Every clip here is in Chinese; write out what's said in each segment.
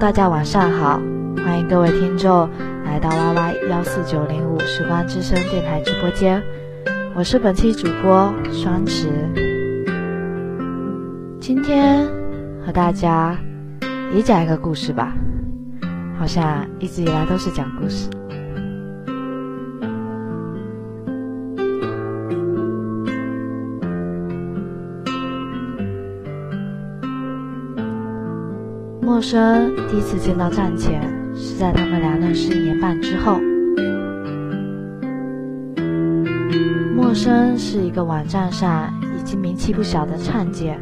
大家晚上好，欢迎各位听众来到 YY 幺四九零五时光之声电台直播间，我是本期主播双池。今天和大家也讲一个故事吧，好像一直以来都是讲故事。陌生第一次见到战前，是在他们俩认识一年半之后。陌生是一个网站上已经名气不小的唱姐，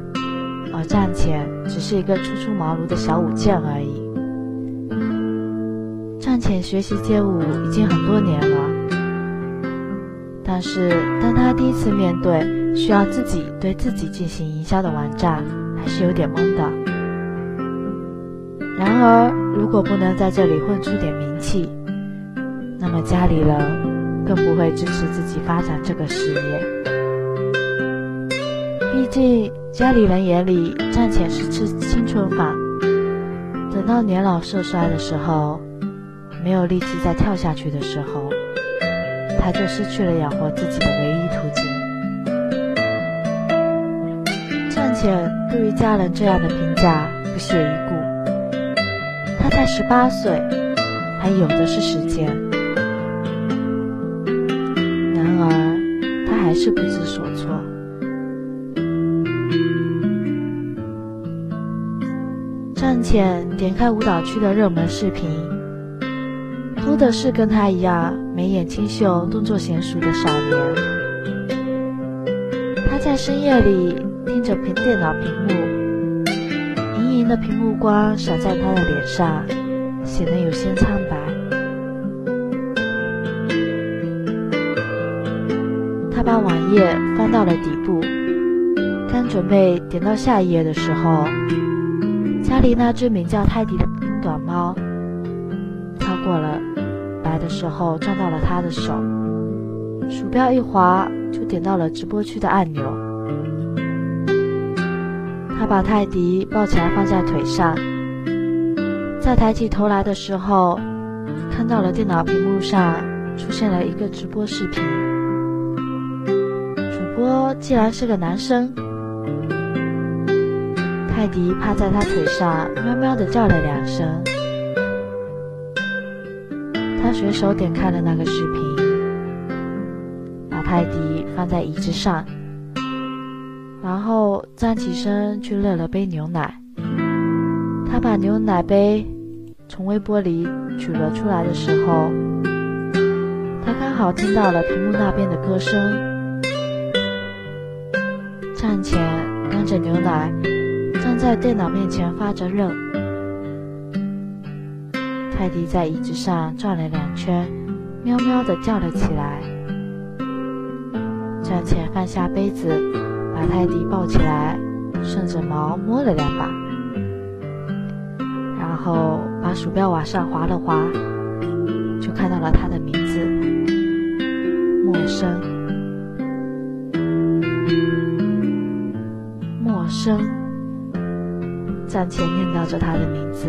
而战前只是一个初出茅庐的小舞剑而已。战前学习街舞已经很多年了，但是当他第一次面对需要自己对自己进行营销的网站，还是有点懵的。然而，如果不能在这里混出点名气，那么家里人更不会支持自己发展这个事业。毕竟，家里人眼里赚钱是吃青春饭，等到年老色衰的时候，没有力气再跳下去的时候，他就失去了养活自己的唯一途径。赚钱对于家人这样的评价不屑一顾。十八岁，还有的是时间。然而，他还是不知所措。战前点开舞蹈区的热门视频，多的是跟他一样眉眼清秀、动作娴熟的少年。他在深夜里盯着屏电脑屏幕。莹莹的屏幕光洒在他的脸上，显得有些苍白。他把网页翻到了底部，刚准备点到下一页的时候，家里那只名叫泰迪的短猫，超过了来的时候撞到了他的手，鼠标一滑就点到了直播区的按钮。他把泰迪抱起来放在腿上，在抬起头来的时候，看到了电脑屏幕上出现了一个直播视频，主播竟然是个男生。泰迪趴在他腿上，喵喵的叫了两声。他随手点开了那个视频，把泰迪放在椅子上。然后站起身去热了杯牛奶。他把牛奶杯从微波里取了出来的时候，他刚好听到了屏幕那边的歌声。站前端着牛奶，站在电脑面前发着热。泰迪在椅子上转了两圈，喵喵的叫了起来。站前放下杯子。把泰迪抱起来，顺着毛摸了两把，然后把鼠标往上滑了滑，就看到了他的名字——陌生。陌生，站前念叨着他的名字，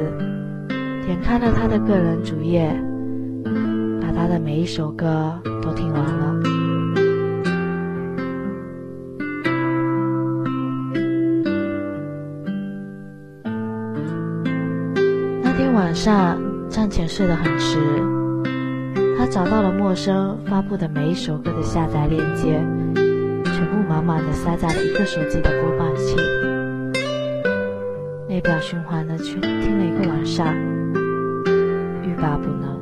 点开了他的个人主页，把他的每一首歌都听完了。上，战前睡得很迟。他找到了陌生发布的每一首歌的下载链接，全部满满的塞在了一个手机的播放器，列表循环的去听了一个晚上，欲罢不能。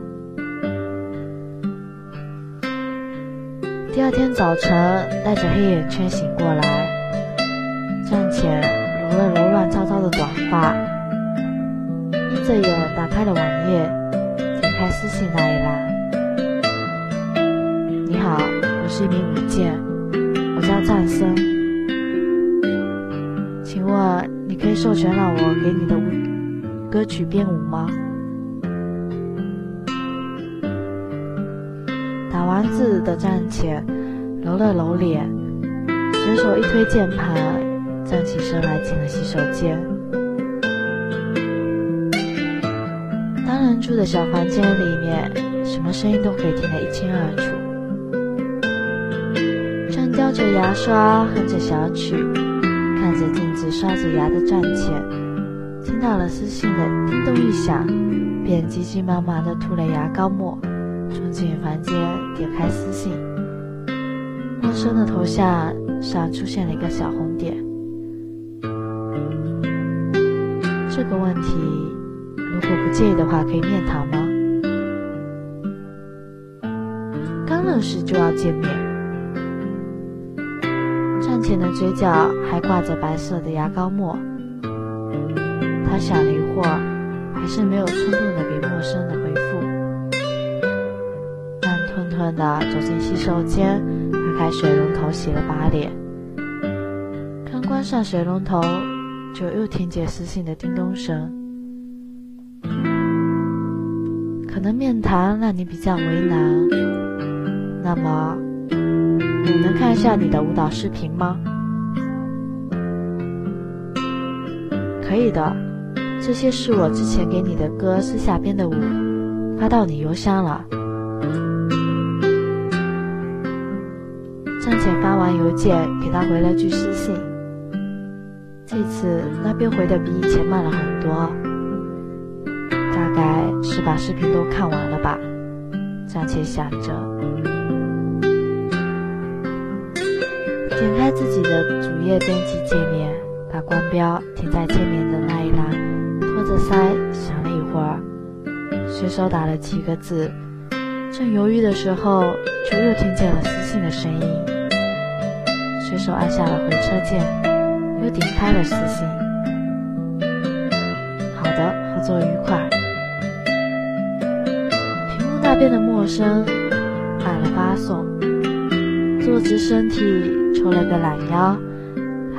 第二天早晨，带着黑眼圈醒过来，开了网页，点开私信那一栏。你好，我是一名舞剑，我叫战森，请问你可以授权让我给你的舞歌曲编舞吗？打完字的站前，揉了揉脸，随手一推键盘，站起身来进了洗手间。住的小房间里面，什么声音都可以听得一清二楚。正叼着牙刷，哼着小曲，看着镜子刷着牙的站前，听到了私信的叮咚一响，便急急忙忙地涂了牙膏沫，冲进房间，点开私信。陌生的头像上出现了一个小红点。这个问题，介意的话，可以面谈吗？刚认识就要见面。站前的嘴角还挂着白色的牙膏沫。他想了一会儿，还是没有冲动的给陌生的回复。慢吞吞的走进洗手间，打开水龙头洗了把脸。刚关上水龙头。就又听见私信的叮咚声，能面谈让你比较为难。那么，你能看一下你的舞蹈视频吗？可以的，这些是我之前给你的歌私下编的舞，发到你邮箱了。张姐发完邮件，给他回了句私信。这次那边回的比以前慢了很多，是把视频都看完了吧。暂且想着，点开自己的主页编辑界面，把光标停在界面的那一栏，托着腮想了一会儿，随手打了几个字。正犹豫的时候，就又听见了私信的声音，随手按下了回车键。又点开了私信。好的，合作愉快。变得陌生买了发送，坐直身体，抽了个懒腰，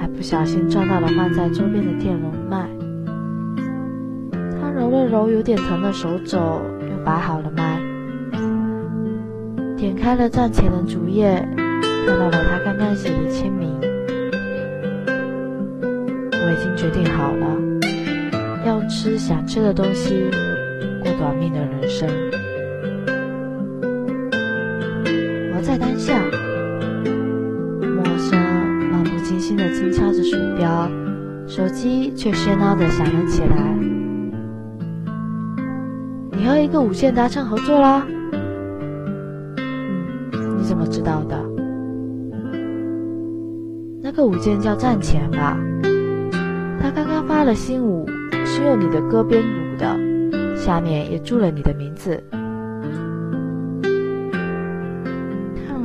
还不小心撞到了放在桌边的电容麦。他揉了揉有点疼的手肘，又摆好了麦，点开了站前的主页，看到了他刚刚写的签名。我已经决定好了，要吃想吃的东西，过短命的人生。漫不经心的轻敲着鼠标，手机却喧闹的响了起来。你和一个舞剑达成合作啦？嗯，你怎么知道的？那个舞剑叫战前吧？他刚刚发了新舞，是用你的歌编舞的，下面也注了你的名字。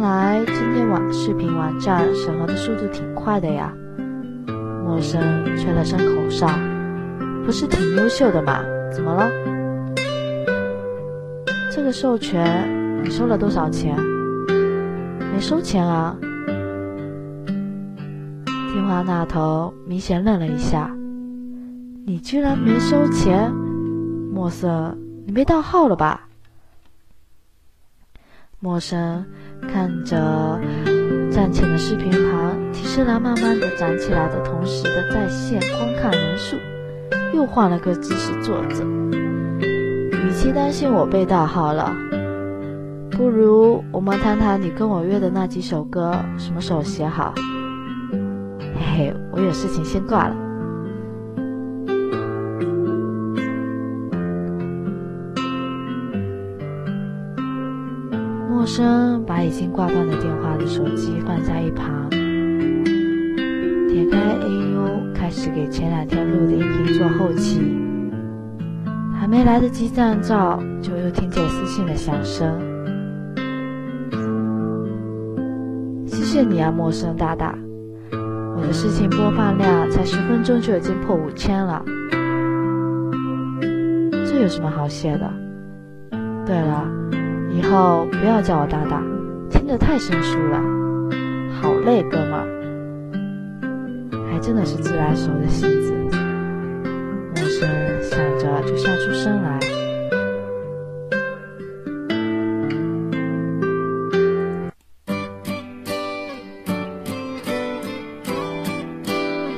来今天网视频网站审核的速度挺快的呀。陌生吹了声口哨，不是挺优秀的吗？怎么了？这个授权你收了多少钱？没收钱啊。电话那头明显愣了一下，你居然没收钱？陌生，你被盗号了吧？陌生看着站前的视频旁提示栏慢慢的涨起来的同时的在线观看人数，又换了个姿势坐着。与其担心我被盗号了，不如我们谈谈你跟我约的那几首歌什么时候写好？嘿，我有事情先挂了。陌生把已经挂断的电话的手机放在一旁，点开 AU，开始给前两天录的音频做后期。还没来得及站照，就又听见私信的响声。谢谢你啊，陌生大大。我的事情播放量才十分钟就已经破五千了，这有什么好谢的？对了，以后不要叫我大大，听着太生疏了。好累，哥们儿，还真的是自来熟的性子。陌生想着就笑出声来。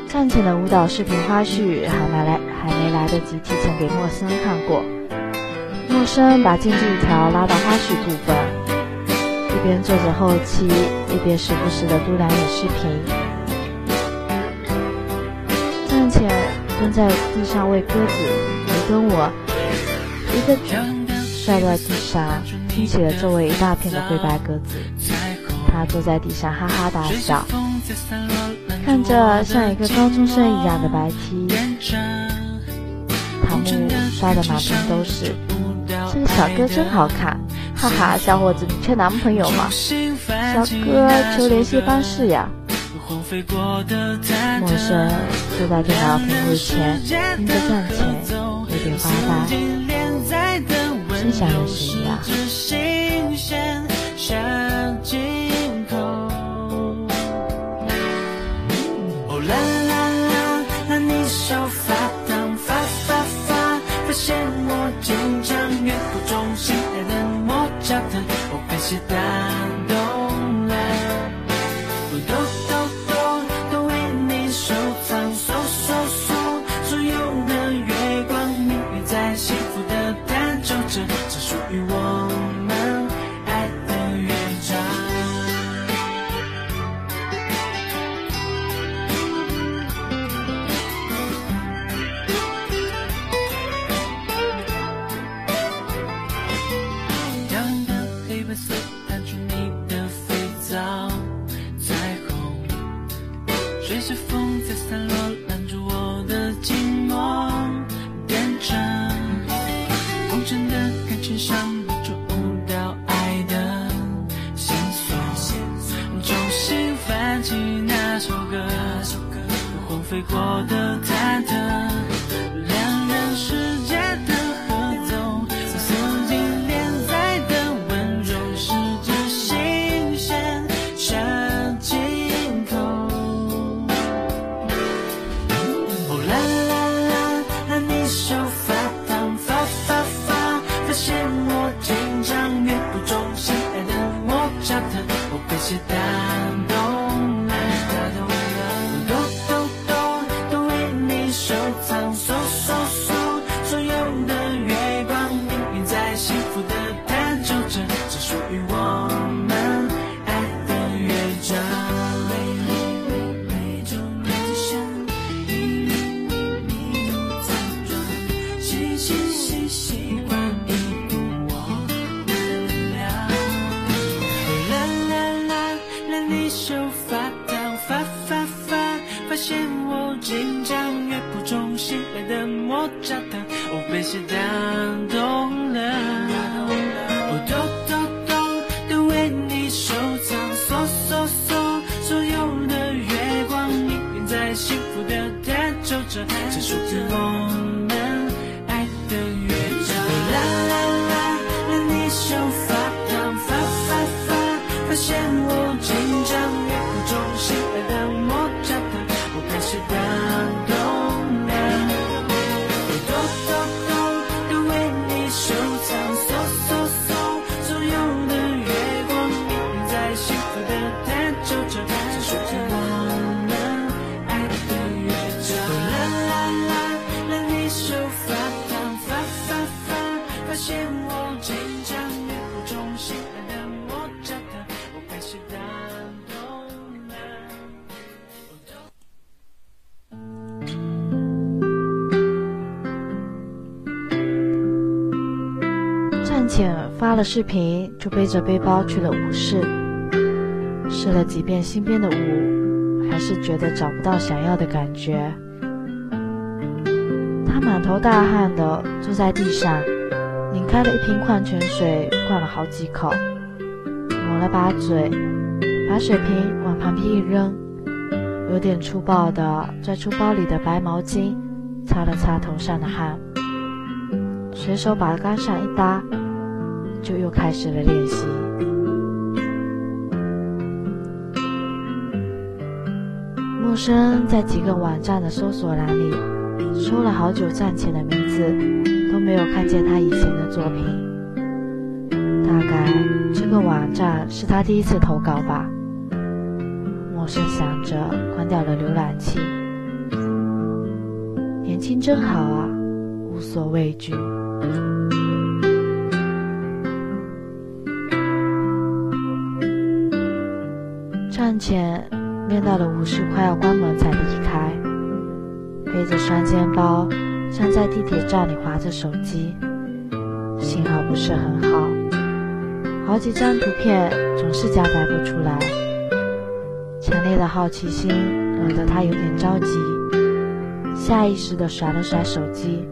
站前的舞蹈视频花絮还没来，还没来得及提前给陌生看过，陌生把进度条拉到花絮部分，一边做着后期，一边时不时的嘟囔着视频。站前蹲在地上喂鸽子，你跟我，一个摔在地上，拼起了周围一大片的灰白鸽子。他坐在地上哈哈大笑，看着像一个高中生一样的白 T，桃木刷的满屏都是。这个小哥真好看，哈哈！小伙子，你缺男朋友吗？小哥，求联系方式呀。陌生坐在电脑屏幕前，听着赚钱，有点发呆，真想认识你啊。发了视频，就背着背包去了舞室。试了几遍新编的舞，还是觉得找不到想要的感觉。他满头大汗的坐在地上，拧开了一瓶矿泉水，灌了好几口，抹了把嘴，把水瓶往旁边一扔，有点粗暴的拽出包里的白毛巾，擦了擦头上的汗，随手把杆上一搭。就又开始了练习。陌生在几个网站的搜索栏里搜了好久战前的名字，都没有看见他以前的作品。大概这个网站是他第一次投稿吧。陌生想着，关掉了浏览器。年轻真好啊，无所畏惧。站前面到了午时快要关门才离开，背着双肩包，像在地铁站里划着手机，信号不是很好，好几张图片总是加载不出来。强烈的好奇心惹得他有点着急，下意识地甩了甩手机，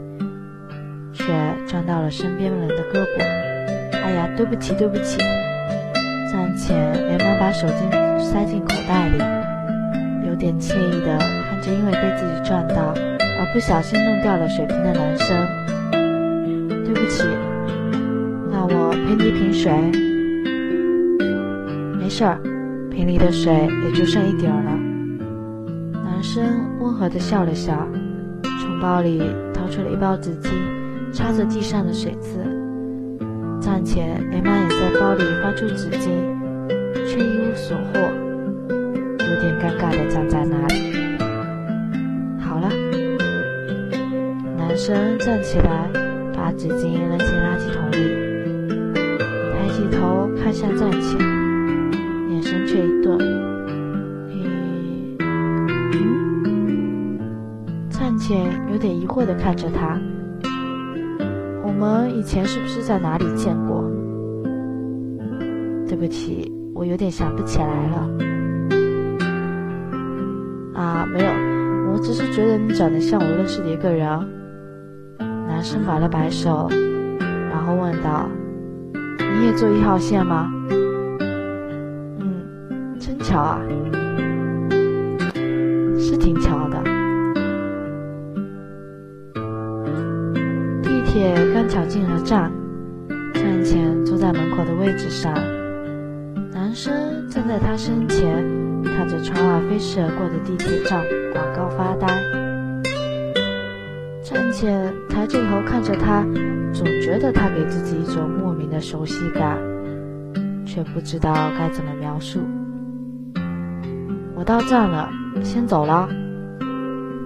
却撞到了身边人的胳膊。哎呀，对不起，对不起！站前连忙把手机塞进口袋里，有点惬意地看着因为被自己撞到而不小心弄掉了水瓶的男生。对不起，那我赔你一瓶水。没事儿。瓶里的水也就剩一点儿了。男生温和地笑了笑，从包里掏出了一包纸巾，擦着地上的水渍。站前连忙也在包里翻出纸巾，却一无所获，有点尴尬地站在那里。好了，男生站起来，把纸巾扔进垃圾桶里，抬起头看向站前。却一顿，咦，嗯，灿前有点疑惑地看着他。我们以前是不是在哪里见过？对不起，我有点想不起来了。啊，没有，我只是觉得你长得像我认识的一个人。男生摆了摆手，然后问道：“你也坐一号线吗？”嗯，真巧啊，是挺巧的。地铁刚巧进了站，站前坐在门口的位置上，男生站在他身前，看着窗外飞驰而过的地铁站广告发呆。站前抬着头看着他，总觉得他给自己一种莫名的熟悉感，却不知道该怎么描述。我到站了，先走了。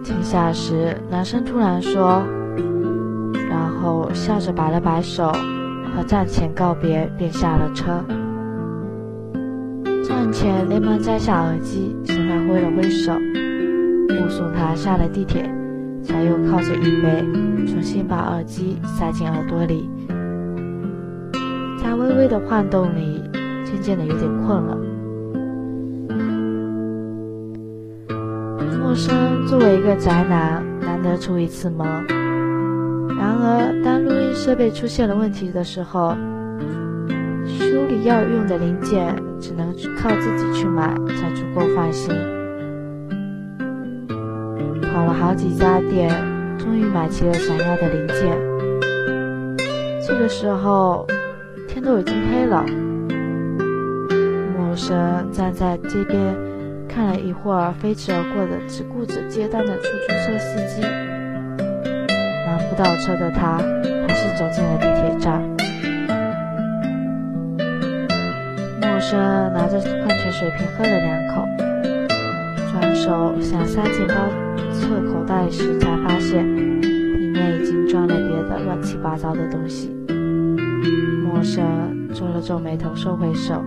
停下时，男生突然说，笑着摆了摆手，和站前告别，便下了车。站前连忙摘下耳机，向他挥了挥手，目送他下了地铁，才又靠着椅背，重新把耳机塞进耳朵里，在微微的晃动里，渐渐的有点困了。陌生作为一个宅男，难得出一次门。然而，当录音设备出现了问题的时候，修理要用的零件只能靠自己去买才足够放心。跑了好几家店，终于买齐了想要的零件。这个时候，天都已经黑了。陌生站在街边。看了一会儿飞驰而过的只顾着接单的出租车司机，倒车的他还是走进了地铁站。陌生拿着矿泉水瓶喝了两口，转手想塞进包侧口袋时，才发现里面已经装了别的乱七八糟的东西。陌生皱了皱眉头，收回手。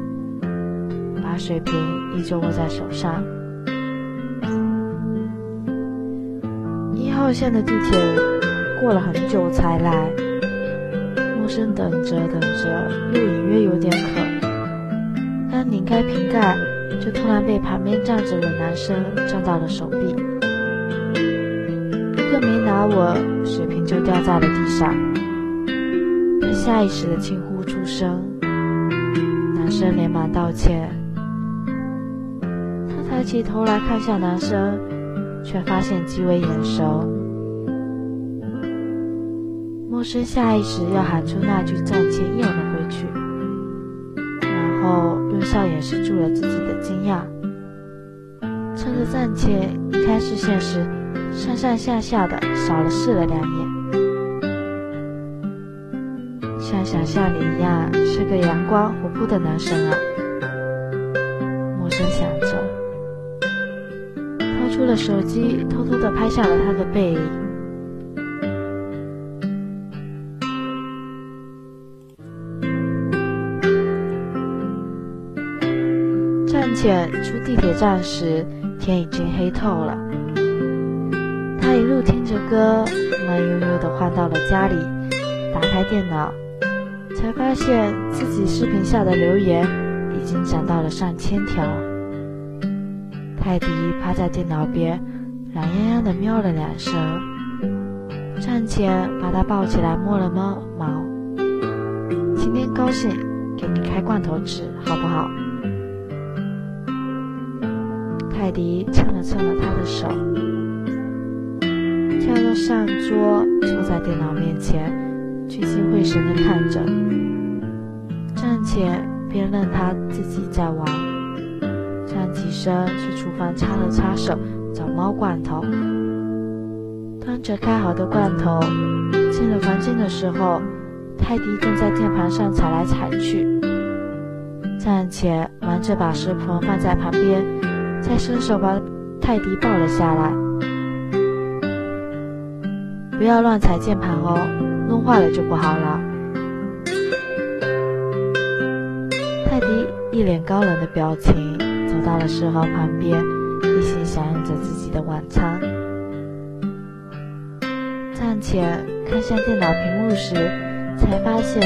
把水瓶依旧握在手上。一号线的地铁过了很久才来，陌生等着等着，又隐约有点渴。刚拧开瓶盖，就突然被旁边站着的男生撞到了手臂，一个没拿稳，水瓶就掉在了地上。他下意识的轻呼出声，男生连忙道歉。他抬起头来看向男生，却发现极为眼熟。陌生下意识要喊出那句暂且又了回去，然后用笑掩饰住了自己的惊讶。趁着暂且移开视线时，上上下下的扫了视了两眼，像想象里一样，是个阳光活泼的男生啊。陌生想着。掏出了手机，偷偷的拍下了他的背影。站站前出地铁站时，天已经黑透了。他一路听着歌，慢悠悠地换到了家里，打开电脑，才发现自己视频下的留言已经涨到了上千条。泰迪趴在电脑边，懒洋洋地喵了两声。站前把他抱起来摸了摸毛，今天高兴，给你开罐头吃，好不好？泰迪蹭了蹭了他的手，跳到上桌，坐在电脑面前，聚精会神地看着。站前便任他自己在玩，站起身去厨房擦了擦手，找猫罐头。端着开好的罐头进了房间的时候，泰迪正在键盘上踩来踩去。站前忙着把食盆放在旁边，再伸手把泰迪抱了下来。不要乱踩键盘哦，弄坏了就不好了。泰迪一脸高冷的表情，走到了食盒旁边，一心享用着自己的晚餐。站前看向电脑屏幕时，才发现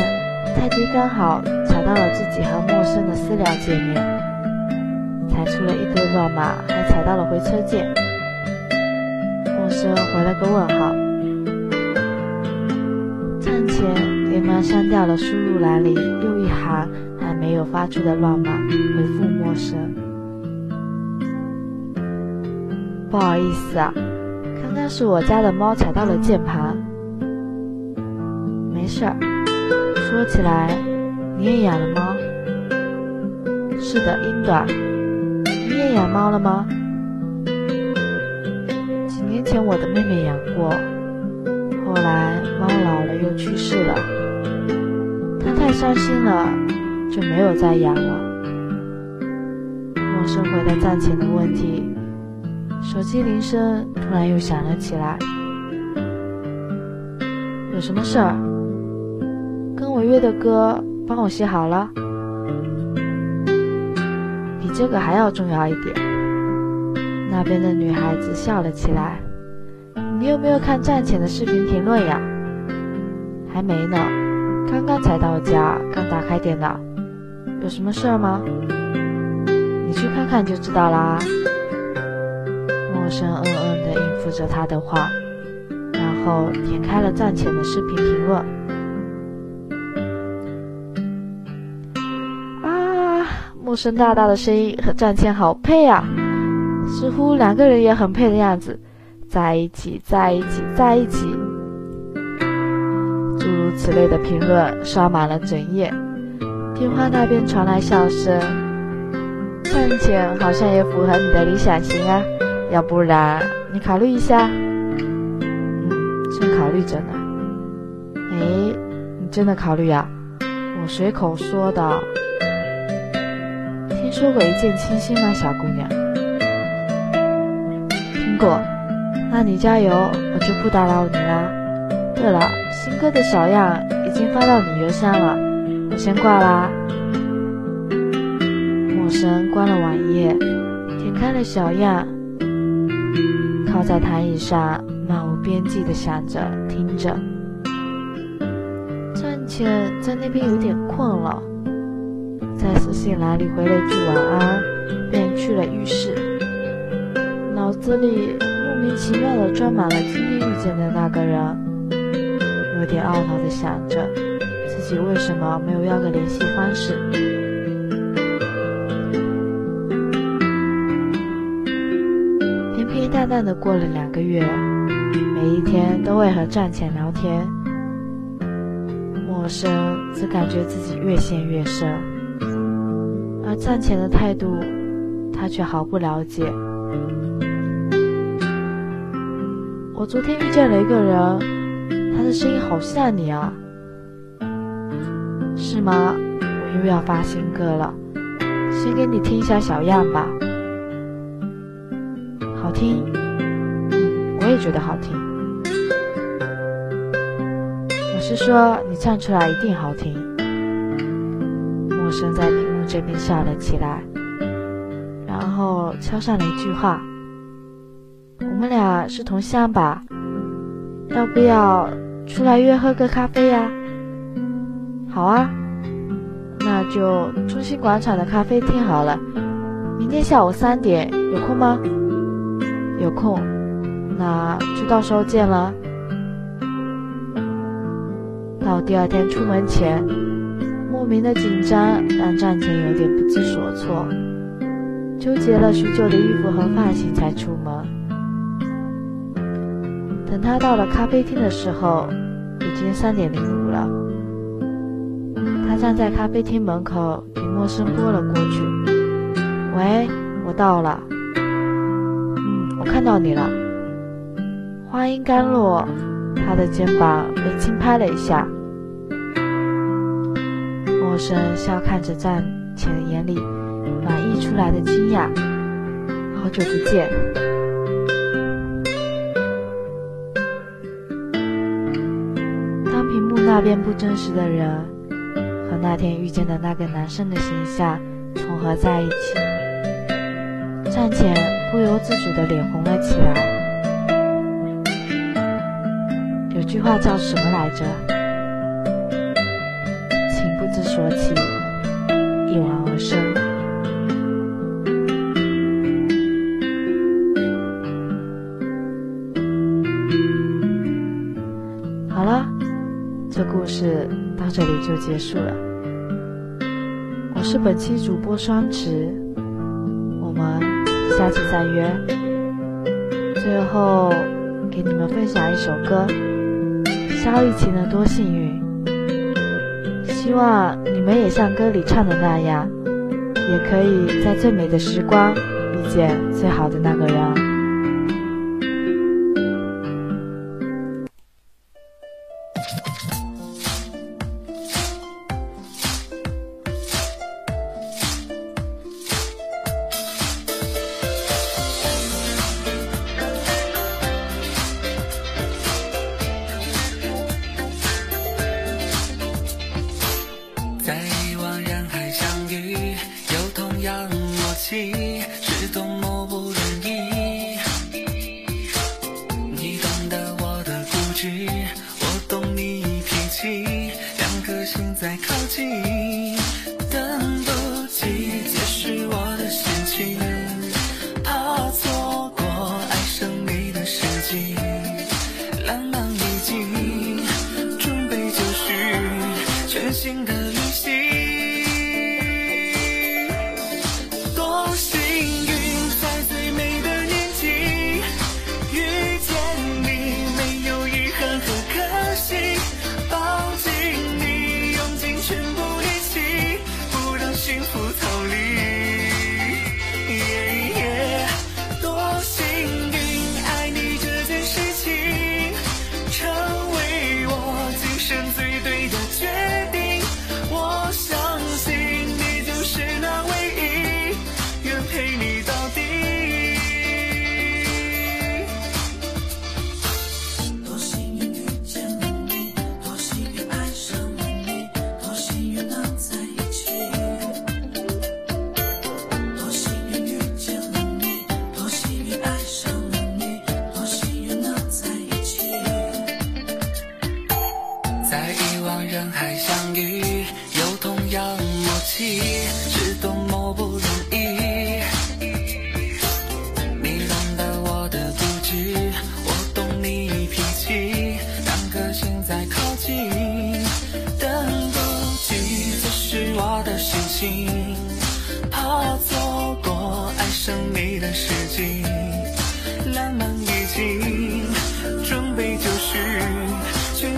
泰迪刚好踩到了自己和陌生的私聊界面，出了一堆乱码，还踩到了回车键。陌生回了个问号。站前连忙删掉了输入栏里又一行还没有发出的乱码，回复陌生。不好意思啊。刚刚是我家的猫踩到了键盘，没事儿。说起来，你也养了猫？是的，英短。你养猫了吗？几年前我的妹妹养过，后来猫老了又去世了，她太伤心了，就没有再养了。陌生回答站前的问题。手机铃声突然又响了起来，有什么事儿？跟我约的歌帮我写好了，这个还要重要一点。那边的女孩子笑了起来。你有没有看站前的视频评论呀？还没呢，刚刚才到家，刚打开电脑。有什么事儿吗？你去看看就知道啦。陌生嗯嗯地应付着他的话，然后点开了站前的视频评论。声，大大的声音和站前好配啊，似乎两个人也很配的样子，在一起，在一起，在一起。诸如此类的评论刷满了整页。电话那边传来笑声，站前好像也符合你的理想型啊。要不然你考虑一下，嗯，正考虑着呢。哎，你真的考虑呀？我随口说的。说过一见倾心吗，小姑娘？听过。那你加油，我就不打扰你啦。对了，新歌的小样已经发到你邮箱了，我先挂啦。陌生关了网页，点开了小样。靠在躺椅上，漫无边际的想着，听着。站前在那边有点困了，在私信栏里回了一句晚安，便去了浴室。脑子里莫名其妙的装满了今天遇见的那个人，有点懊恼的想着，自己为什么没有要个联系方式。平平淡淡的过了两个月，每一天都会和站前聊天。陌生只感觉自己越陷越深，而赚钱的态度，他却毫不了解。我昨天遇见了一个人，他的声音好像你啊，是吗？我又要发新歌了，先给你听一下小样吧。好听，我也觉得好听。我是说，你唱出来一定好听。陌生在这边笑了起来。然后敲上了一句话：“我们俩是同乡吧？要不要出来约喝个咖啡呀？”“好啊，那就中心广场的咖啡厅好了。明天下午三点有空吗？”“有空，那就到时候见了。”到第二天出门前，莫名的紧张让战前有点不知所措，纠结了许久的衣服和发型才出门。等他到了咖啡厅的时候，已经三点零五了。他站在咖啡厅门口，给陌生拨了过去：“喂，我到了。嗯，我看到你了。”话音刚落。他的肩膀被轻拍了一下，陌生笑看着站前眼里满溢出来的惊讶。好久不见。当屏幕那边不真实的人和那天遇见的那个男生的形象重合在一起，站前不由自主的脸红了起来。有句话叫什么来着？情不知所起，一往而深。好了，这故事到这里就结束了。我是本期主播双池，我们下期再约。最后，给你们分享一首歌。萧雨晴的多幸运，希望你们也像歌里唱的那样，也可以在最美的时光遇见最好的那个人。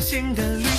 全新的旅